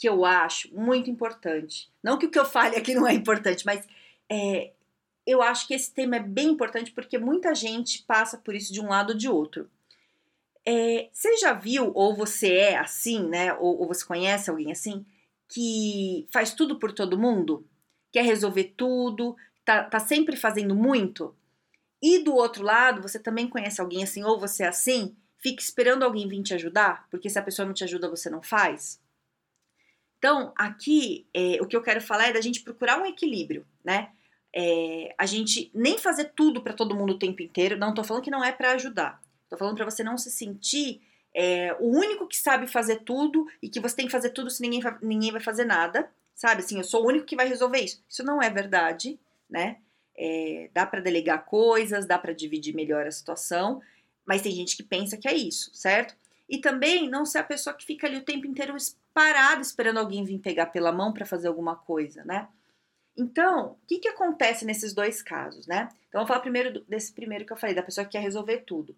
que eu acho muito importante. Não que o que eu fale aqui não é importante, mas é, eu acho que esse tema é bem importante porque muita gente passa por isso de um lado ou de outro. É, você já viu, ou você é assim, né? Ou, ou, você conhece alguém assim, que faz tudo por todo mundo? Quer resolver tudo, tá, tá sempre fazendo muito? E do outro lado, você também conhece alguém assim, ou você é assim, fica esperando alguém vir te ajudar, porque se a pessoa não te ajuda, você não faz? Então, aqui, é, o que eu quero falar é da gente procurar um equilíbrio, né? É, a gente nem fazer tudo para todo mundo o tempo inteiro. Não tô falando que não é para ajudar. Tô falando para você não se sentir é, o único que sabe fazer tudo e que você tem que fazer tudo se ninguém, ninguém vai fazer nada, sabe? Assim, eu sou o único que vai resolver isso. Isso não é verdade, né? É, dá para delegar coisas, dá para dividir melhor a situação, mas tem gente que pensa que é isso, certo? E também não ser a pessoa que fica ali o tempo inteiro parado esperando alguém vir pegar pela mão para fazer alguma coisa, né? Então, o que, que acontece nesses dois casos, né? Então, vamos falar primeiro desse primeiro que eu falei, da pessoa que quer resolver tudo.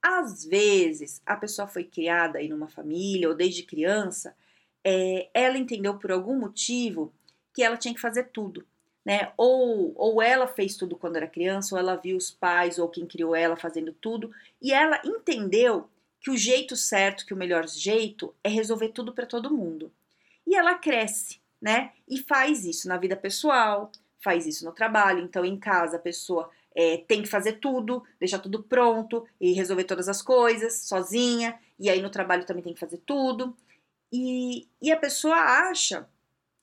Às vezes, a pessoa foi criada aí numa família ou desde criança, é, ela entendeu por algum motivo que ela tinha que fazer tudo, né? Ou, ou ela fez tudo quando era criança, ou ela viu os pais ou quem criou ela fazendo tudo, e ela entendeu que o jeito certo, que o melhor jeito é resolver tudo para todo mundo. E ela cresce, né? E faz isso na vida pessoal, faz isso no trabalho. Então, em casa, a pessoa é, tem que fazer tudo, deixar tudo pronto e resolver todas as coisas sozinha. E aí no trabalho também tem que fazer tudo. E, e a pessoa acha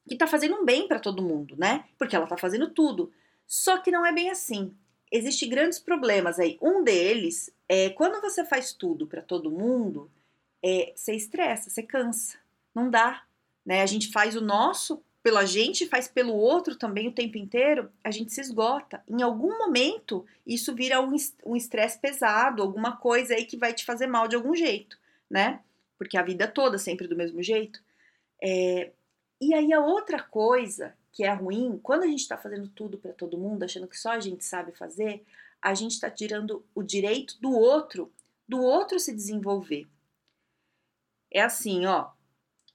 que tá fazendo um bem para todo mundo, né? Porque ela tá fazendo tudo. Só que não é bem assim existem grandes problemas aí. Um deles é quando você faz tudo para todo mundo, é, você estressa, você cansa, não dá. Né? A gente faz o nosso pela gente, faz pelo outro também o tempo inteiro, a gente se esgota. Em algum momento, isso vira um estresse pesado, alguma coisa aí que vai te fazer mal de algum jeito, né? Porque a vida toda sempre do mesmo jeito. É, e aí a outra coisa que é ruim, quando a gente está fazendo tudo para todo mundo, achando que só a gente sabe fazer, a gente está tirando o direito do outro, do outro se desenvolver. É assim, ó.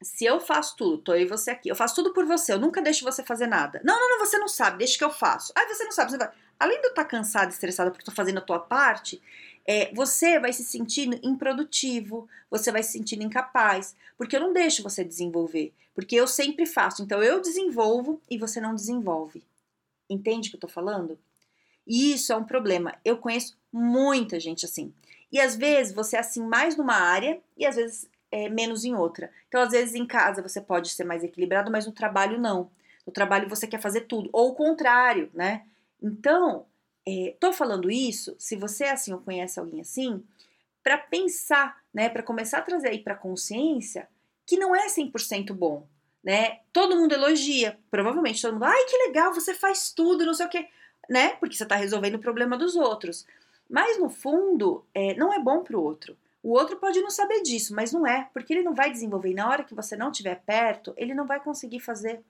Se eu faço tudo, tô eu e você aqui, eu faço tudo por você, eu nunca deixo você fazer nada. Não, não, não, você não sabe, deixa que eu faço. Ah, você não sabe, você vai. Além de eu estar tá cansada, estressada porque tô fazendo a tua parte, é, você vai se sentindo improdutivo, você vai se sentindo incapaz, porque eu não deixo você desenvolver, porque eu sempre faço. Então eu desenvolvo e você não desenvolve. Entende o que eu tô falando? E isso é um problema. Eu conheço muita gente assim. E às vezes você é assim mais numa área e às vezes é, menos em outra. Então, às vezes em casa você pode ser mais equilibrado, mas no trabalho não. No trabalho você quer fazer tudo, ou o contrário, né? Então, é, tô falando isso, se você é assim ou conhece alguém assim, para pensar, né, para começar a trazer aí para consciência que não é 100% bom, né? Todo mundo elogia, provavelmente todo mundo, ai que legal, você faz tudo, não sei o quê, né? Porque você tá resolvendo o problema dos outros. Mas no fundo, é, não é bom para o outro. O outro pode não saber disso, mas não é, porque ele não vai desenvolver. E na hora que você não estiver perto, ele não vai conseguir fazer,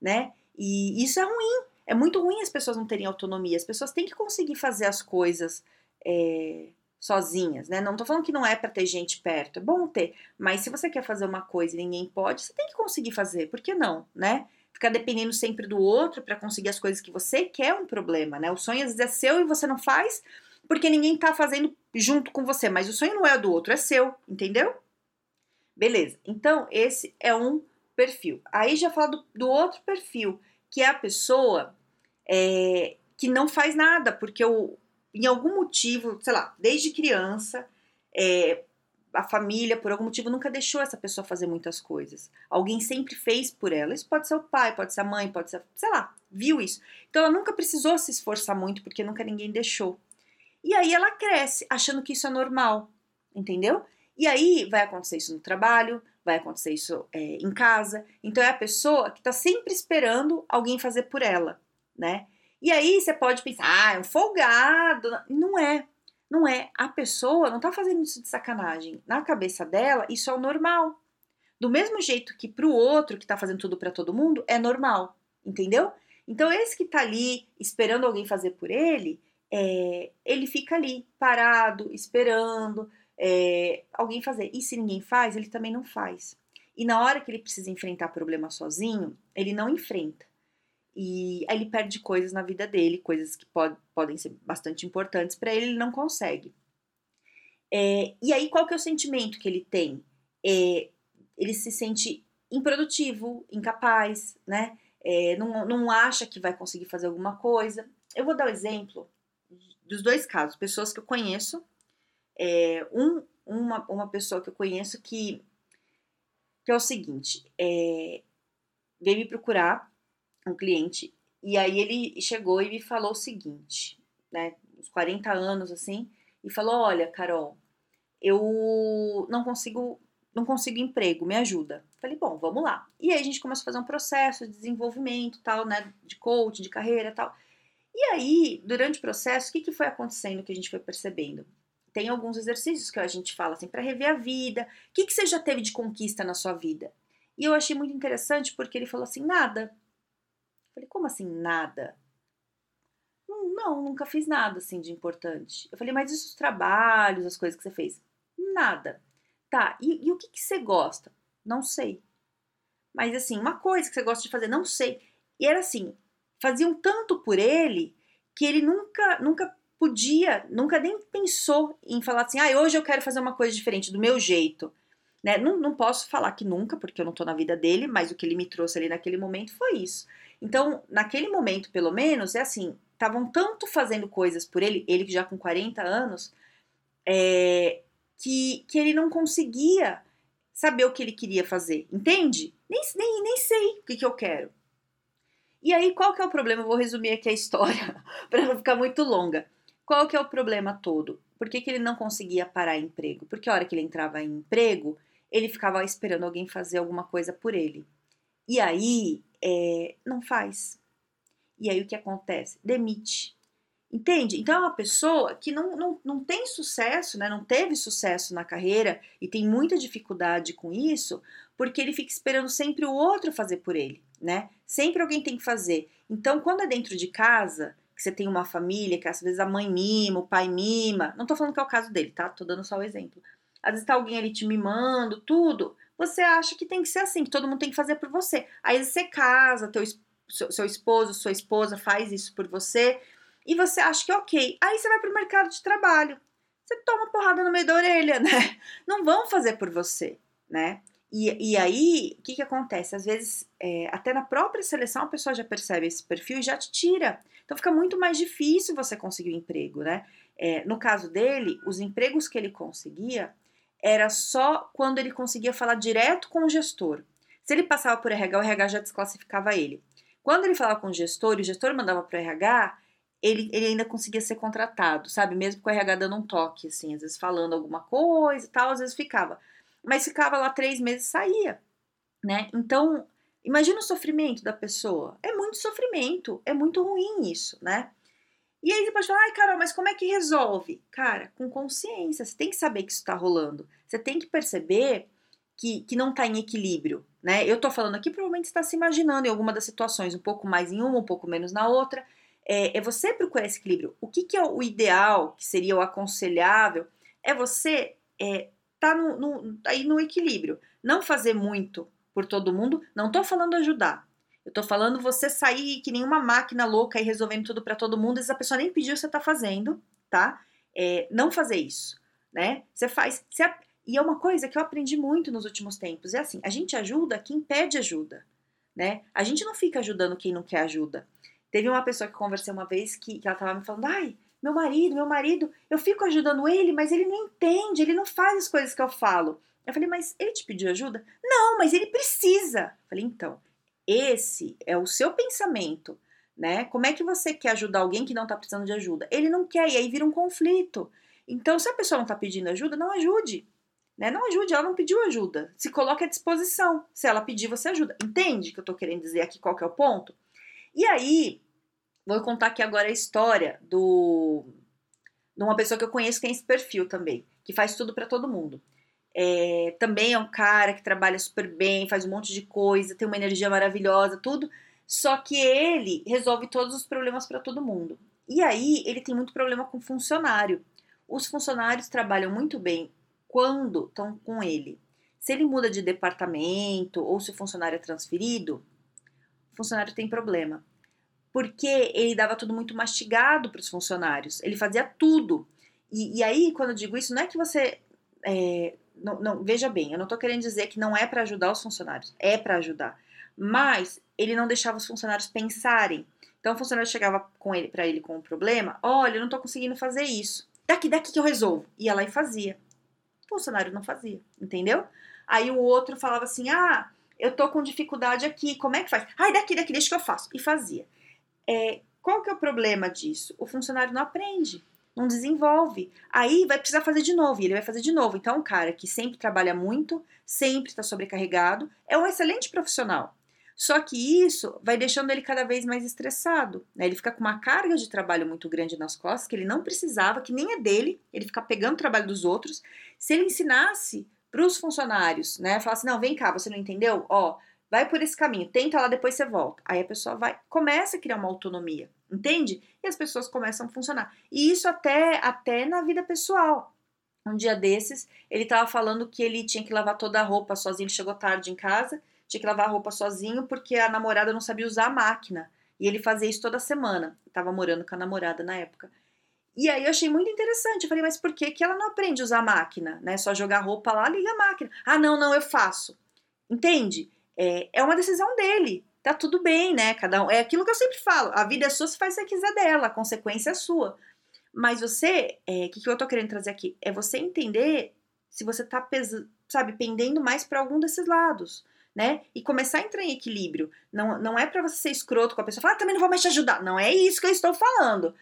né? E isso é ruim, é muito ruim as pessoas não terem autonomia. As pessoas têm que conseguir fazer as coisas é, sozinhas, né? Não tô falando que não é para ter gente perto, é bom ter, mas se você quer fazer uma coisa e ninguém pode, você tem que conseguir fazer, por que não, né? Ficar dependendo sempre do outro para conseguir as coisas que você quer é um problema, né? O sonho às vezes é seu e você não faz porque ninguém tá fazendo junto com você, mas o sonho não é do outro, é seu, entendeu? Beleza, então esse é um perfil. Aí já falo do, do outro perfil, que é a pessoa é, que não faz nada, porque eu, em algum motivo, sei lá, desde criança, é, a família, por algum motivo, nunca deixou essa pessoa fazer muitas coisas. Alguém sempre fez por ela. Isso pode ser o pai, pode ser a mãe, pode ser, sei lá, viu isso. Então ela nunca precisou se esforçar muito porque nunca ninguém deixou. E aí ela cresce achando que isso é normal, entendeu? E aí vai acontecer isso no trabalho, vai acontecer isso é, em casa. Então é a pessoa que está sempre esperando alguém fazer por ela, né? E aí você pode pensar, ah, é um folgado. Não é. Não é. A pessoa não tá fazendo isso de sacanagem. Na cabeça dela, isso é o normal. Do mesmo jeito que pro outro que tá fazendo tudo para todo mundo, é normal. Entendeu? Então, esse que tá ali esperando alguém fazer por ele, é, ele fica ali, parado, esperando é, alguém fazer. E se ninguém faz, ele também não faz. E na hora que ele precisa enfrentar problema sozinho, ele não enfrenta. E aí ele perde coisas na vida dele, coisas que pod podem ser bastante importantes para ele, ele não consegue. É, e aí, qual que é o sentimento que ele tem? É, ele se sente improdutivo, incapaz, né? É, não, não acha que vai conseguir fazer alguma coisa. Eu vou dar o um exemplo dos dois casos, pessoas que eu conheço. É, um, uma, uma pessoa que eu conheço que, que é o seguinte, é, veio me procurar um cliente, e aí ele chegou e me falou o seguinte, né, uns 40 anos assim, e falou: "Olha, Carol, eu não consigo não consigo emprego, me ajuda". Falei: "Bom, vamos lá". E aí a gente começou a fazer um processo de desenvolvimento, tal, né, de coach, de carreira, tal. E aí, durante o processo, o que, que foi acontecendo que a gente foi percebendo? Tem alguns exercícios que a gente fala assim, para rever a vida. O que, que você já teve de conquista na sua vida? E eu achei muito interessante porque ele falou assim: nada. Falei, como assim nada? Hum, não, nunca fiz nada assim de importante. Eu falei, mas e os trabalhos, as coisas que você fez? Nada. Tá, e, e o que, que você gosta? Não sei. Mas assim, uma coisa que você gosta de fazer, não sei. E era assim, faziam tanto por ele que ele nunca, nunca podia, nunca nem pensou em falar assim, ah, hoje eu quero fazer uma coisa diferente, do meu jeito. Né? Não, não posso falar que nunca, porque eu não tô na vida dele, mas o que ele me trouxe ali naquele momento foi isso. Então, naquele momento, pelo menos, é assim, estavam tanto fazendo coisas por ele, ele já com 40 anos, é, que, que ele não conseguia saber o que ele queria fazer, entende? Nem, nem, nem sei o que, que eu quero. E aí, qual que é o problema? Eu vou resumir aqui a história, para não ficar muito longa. Qual que é o problema todo? Por que, que ele não conseguia parar emprego? Porque a hora que ele entrava em emprego, ele ficava esperando alguém fazer alguma coisa por ele. E aí, é, não faz. E aí o que acontece? Demite. Entende? Então é uma pessoa que não, não, não tem sucesso, né? não teve sucesso na carreira e tem muita dificuldade com isso, porque ele fica esperando sempre o outro fazer por ele, né? Sempre alguém tem que fazer. Então, quando é dentro de casa, que você tem uma família, que às vezes a mãe mima, o pai mima, não tô falando que é o caso dele, tá? Tô dando só o exemplo. Às vezes tá alguém ali te mimando, tudo você acha que tem que ser assim, que todo mundo tem que fazer por você. Aí você casa, teu, seu, seu esposo, sua esposa faz isso por você, e você acha que é ok. Aí você vai pro mercado de trabalho. Você toma porrada no meio da orelha, né? Não vão fazer por você, né? E, e aí, o que, que acontece? Às vezes, é, até na própria seleção, a pessoa já percebe esse perfil e já te tira. Então, fica muito mais difícil você conseguir um emprego, né? É, no caso dele, os empregos que ele conseguia era só quando ele conseguia falar direto com o gestor. Se ele passava por RH, o RH já desclassificava ele. Quando ele falava com o gestor e o gestor mandava para o RH, ele, ele ainda conseguia ser contratado, sabe? Mesmo com o RH dando um toque, assim, às vezes falando alguma coisa e tal, às vezes ficava. Mas ficava lá três meses e saía, né? Então, imagina o sofrimento da pessoa. É muito sofrimento, é muito ruim isso, né? E aí você pode falar, ai, Carol, mas como é que resolve? Cara, com consciência, você tem que saber que isso está rolando. Você tem que perceber que, que não está em equilíbrio, né? Eu tô falando aqui, provavelmente está se imaginando em alguma das situações, um pouco mais em uma, um pouco menos na outra. É, é você procurar esse equilíbrio. O que, que é o ideal, que seria o aconselhável, é você é, tá no, no, aí no equilíbrio. Não fazer muito por todo mundo. Não tô falando ajudar. Eu tô falando você sair que nem uma máquina louca e resolvendo tudo para todo mundo, e a pessoa nem pediu, você tá fazendo, tá? É, não fazer isso, né? Você faz. Você, e é uma coisa que eu aprendi muito nos últimos tempos. É assim, a gente ajuda quem pede ajuda, né? A gente não fica ajudando quem não quer ajuda. Teve uma pessoa que conversei uma vez que, que ela tava me falando, ai, meu marido, meu marido, eu fico ajudando ele, mas ele não entende, ele não faz as coisas que eu falo. Eu falei, mas ele te pediu ajuda? Não, mas ele precisa. Eu falei, então, esse é o seu pensamento, né? Como é que você quer ajudar alguém que não está precisando de ajuda? Ele não quer, e aí vira um conflito. Então, se a pessoa não está pedindo ajuda, não ajude. Né? Não ajude, ela não pediu ajuda. Se coloque à disposição. Se ela pedir, você ajuda. Entende que eu tô querendo dizer aqui qual que é o ponto? E aí, vou contar aqui agora a história do de uma pessoa que eu conheço que tem esse perfil também, que faz tudo para todo mundo. É, também é um cara que trabalha super bem, faz um monte de coisa, tem uma energia maravilhosa, tudo. Só que ele resolve todos os problemas para todo mundo. E aí ele tem muito problema com funcionário. Os funcionários trabalham muito bem quando estão com ele. Se ele muda de departamento ou se o funcionário é transferido, o funcionário tem problema. Porque ele dava tudo muito mastigado para os funcionários. Ele fazia tudo. E, e, aí, quando eu digo isso, não é que você. É, não, não, veja bem, eu não estou querendo dizer que não é para ajudar os funcionários. É para ajudar. Mas ele não deixava os funcionários pensarem. Então o funcionário chegava com ele para ele com um problema, olha, eu não estou conseguindo fazer isso. Daqui, daqui que eu resolvo. Ia lá e fazia. O funcionário não fazia, entendeu? Aí o outro falava assim: "Ah, eu tô com dificuldade aqui, como é que faz?" "Ai, daqui, daqui, deixa que eu faço." E fazia. É, qual que é o problema disso? O funcionário não aprende, não desenvolve. Aí vai precisar fazer de novo, e ele vai fazer de novo. Então, um cara que sempre trabalha muito, sempre está sobrecarregado, é um excelente profissional. Só que isso vai deixando ele cada vez mais estressado. Né? Ele fica com uma carga de trabalho muito grande nas costas que ele não precisava, que nem é dele, ele fica pegando o trabalho dos outros. Se ele ensinasse para os funcionários, né, falasse: não, vem cá, você não entendeu? Ó, vai por esse caminho, tenta lá, depois você volta. Aí a pessoa vai, começa a criar uma autonomia, entende? E as pessoas começam a funcionar. E isso até, até na vida pessoal. Um dia desses, ele estava falando que ele tinha que lavar toda a roupa sozinho, ele chegou tarde em casa tinha que lavar a roupa sozinho porque a namorada não sabia usar a máquina. E ele fazia isso toda semana. Tava morando com a namorada na época. E aí eu achei muito interessante. Eu falei, mas por que, que ela não aprende a usar a máquina? Né? Só jogar roupa lá, liga a máquina. Ah, não, não, eu faço. Entende? É, é uma decisão dele. Tá tudo bem, né? Cada um. É aquilo que eu sempre falo. A vida é sua, se faz o que quiser dela, a consequência é sua. Mas você, o é, que, que eu tô querendo trazer aqui? É você entender se você tá, pes... sabe, pendendo mais para algum desses lados né? E começar a entrar em equilíbrio. Não, não é para você ser escroto com a pessoa, falar, ah, também não vou mais te ajudar. Não é isso que eu estou falando.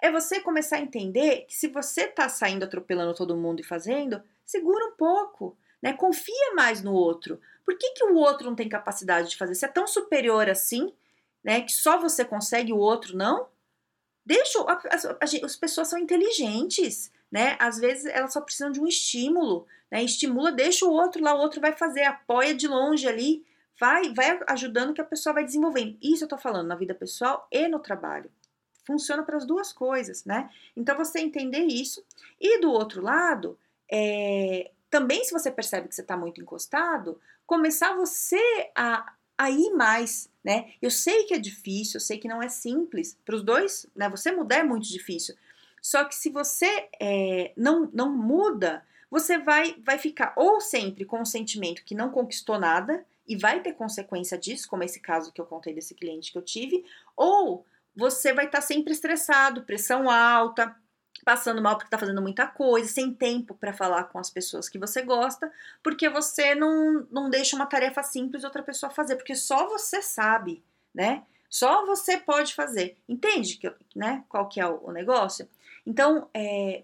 É você começar a entender que se você tá saindo atropelando todo mundo e fazendo, segura um pouco, né? Confia mais no outro. Por que, que o outro não tem capacidade de fazer? Se é tão superior assim, né? Que só você consegue, o outro não? Deixa. As, as pessoas são inteligentes, né? Às vezes elas só precisam de um estímulo né? Estimula, deixa o outro lá, o outro vai fazer, apoia de longe ali, vai, vai ajudando que a pessoa vai desenvolvendo. Isso eu tô falando na vida pessoal e no trabalho. Funciona para as duas coisas, né? Então você entender isso. E do outro lado, é, também se você percebe que você está muito encostado, começar você a, a ir mais, né? Eu sei que é difícil, eu sei que não é simples. Para os dois, né? Você mudar é muito difícil. Só que se você é, não, não muda, você vai, vai ficar ou sempre com o sentimento que não conquistou nada e vai ter consequência disso, como esse caso que eu contei desse cliente que eu tive, ou você vai estar tá sempre estressado, pressão alta, passando mal porque está fazendo muita coisa, sem tempo para falar com as pessoas que você gosta, porque você não, não deixa uma tarefa simples outra pessoa fazer, porque só você sabe, né? Só você pode fazer. Entende que, né, qual que é o, o negócio? Então, é,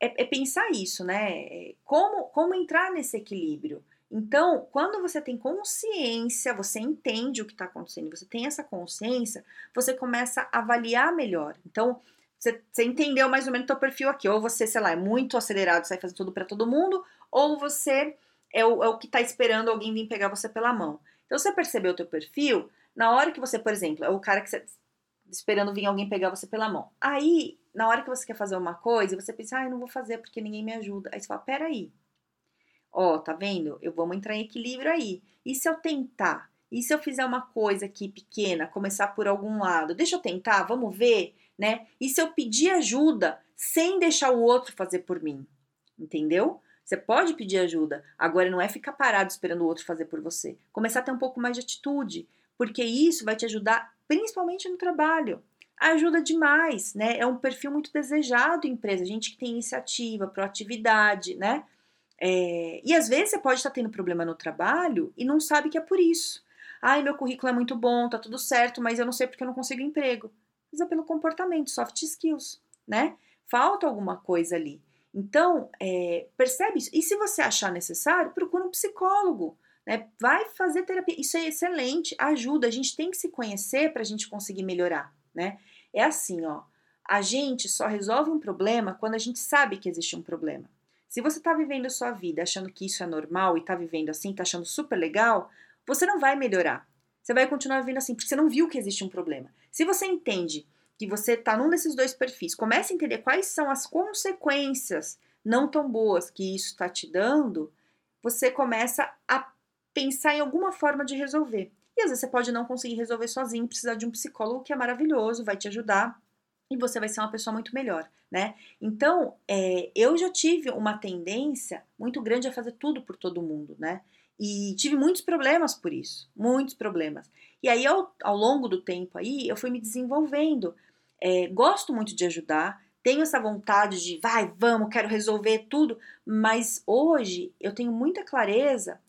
é, é pensar isso, né? É, como, como entrar nesse equilíbrio. Então, quando você tem consciência, você entende o que está acontecendo, você tem essa consciência, você começa a avaliar melhor. Então, você, você entendeu mais ou menos o seu perfil aqui. Ou você, sei lá, é muito acelerado, sai fazendo tudo para todo mundo, ou você é o, é o que está esperando alguém vir pegar você pela mão. Então, você percebeu o teu perfil, na hora que você, por exemplo, é o cara que você esperando vir alguém pegar você pela mão. Aí, na hora que você quer fazer uma coisa, você pensa, ah, eu não vou fazer porque ninguém me ajuda. Aí você fala, peraí. Ó, tá vendo? Eu vou entrar em equilíbrio aí. E se eu tentar? E se eu fizer uma coisa aqui pequena, começar por algum lado? Deixa eu tentar, vamos ver, né? E se eu pedir ajuda sem deixar o outro fazer por mim? Entendeu? Você pode pedir ajuda, agora não é ficar parado esperando o outro fazer por você. Começar a ter um pouco mais de atitude, porque isso vai te ajudar principalmente no trabalho. Ajuda demais, né? É um perfil muito desejado em empresa, gente que tem iniciativa, proatividade, né? É, e às vezes você pode estar tendo problema no trabalho e não sabe que é por isso. Ai, meu currículo é muito bom, tá tudo certo, mas eu não sei porque eu não consigo emprego. Pelo comportamento, soft skills, né? Falta alguma coisa ali. Então, é, percebe isso. E se você achar necessário, procura um psicólogo. Né? Vai fazer terapia. Isso é excelente, ajuda. A gente tem que se conhecer para a gente conseguir melhorar. Né? É assim, ó. A gente só resolve um problema quando a gente sabe que existe um problema. Se você está vivendo a sua vida achando que isso é normal e está vivendo assim, está achando super legal, você não vai melhorar. Você vai continuar vivendo assim, porque você não viu que existe um problema. Se você entende que você está num desses dois perfis, comece a entender quais são as consequências não tão boas que isso está te dando, você começa a pensar em alguma forma de resolver. E às vezes você pode não conseguir resolver sozinho, precisar de um psicólogo que é maravilhoso, vai te ajudar e você vai ser uma pessoa muito melhor, né? Então, é, eu já tive uma tendência muito grande a fazer tudo por todo mundo, né? E tive muitos problemas por isso, muitos problemas. E aí, ao, ao longo do tempo aí, eu fui me desenvolvendo. É, gosto muito de ajudar, tenho essa vontade de vai, vamos, quero resolver tudo, mas hoje eu tenho muita clareza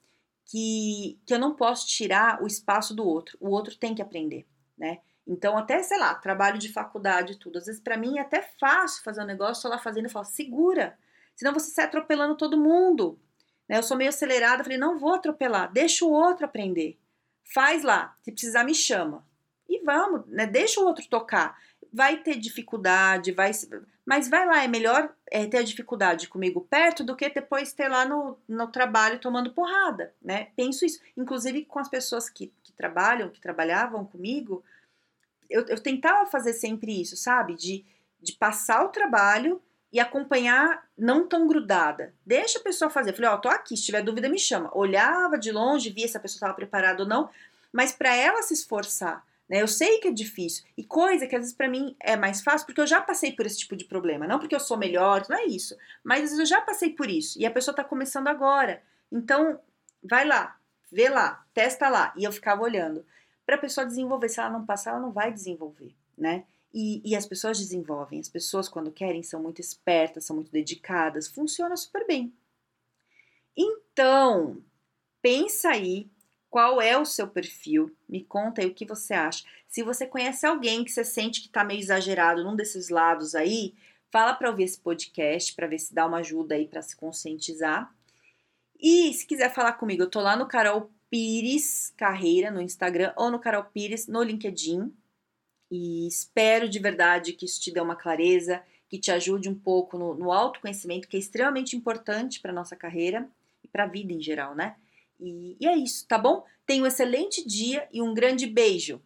que, que eu não posso tirar o espaço do outro. O outro tem que aprender, né? Então, até, sei lá, trabalho de faculdade e tudo. Às vezes, para mim, é até fácil fazer um negócio, lá fazendo e falo, segura, senão você sai atropelando todo mundo. Né? Eu sou meio acelerada, falei, não vou atropelar, deixa o outro aprender. Faz lá, se precisar, me chama. E vamos, né? Deixa o outro tocar. Vai ter dificuldade, vai. Mas vai lá, é melhor é, ter a dificuldade comigo perto do que depois ter lá no, no trabalho tomando porrada, né? Penso isso. Inclusive com as pessoas que, que trabalham, que trabalhavam comigo, eu, eu tentava fazer sempre isso, sabe? De, de passar o trabalho e acompanhar não tão grudada. Deixa a pessoa fazer. Falei, ó, oh, tô aqui, se tiver dúvida me chama. Olhava de longe, via se a pessoa estava preparada ou não, mas para ela se esforçar, né? Eu sei que é difícil. E coisa que às vezes para mim é mais fácil, porque eu já passei por esse tipo de problema, não porque eu sou melhor, não é isso, mas às vezes eu já passei por isso e a pessoa tá começando agora. Então, vai lá, vê lá, testa lá. E eu ficava olhando para a pessoa desenvolver. Se ela não passar, ela não vai desenvolver, né? E, e, as pessoas desenvolvem. As pessoas, quando querem, são muito espertas, são muito dedicadas, funciona super bem. Então, pensa aí qual é o seu perfil, me conta aí o que você acha. Se você conhece alguém que você sente que está meio exagerado num desses lados aí, fala para ouvir esse podcast para ver se dá uma ajuda aí para se conscientizar. E se quiser falar comigo, eu tô lá no Carol Pires Carreira no Instagram ou no Carol Pires no LinkedIn. E espero de verdade que isso te dê uma clareza, que te ajude um pouco no, no autoconhecimento, que é extremamente importante para nossa carreira e para a vida em geral, né? E, e é isso, tá bom? Tenha um excelente dia e um grande beijo!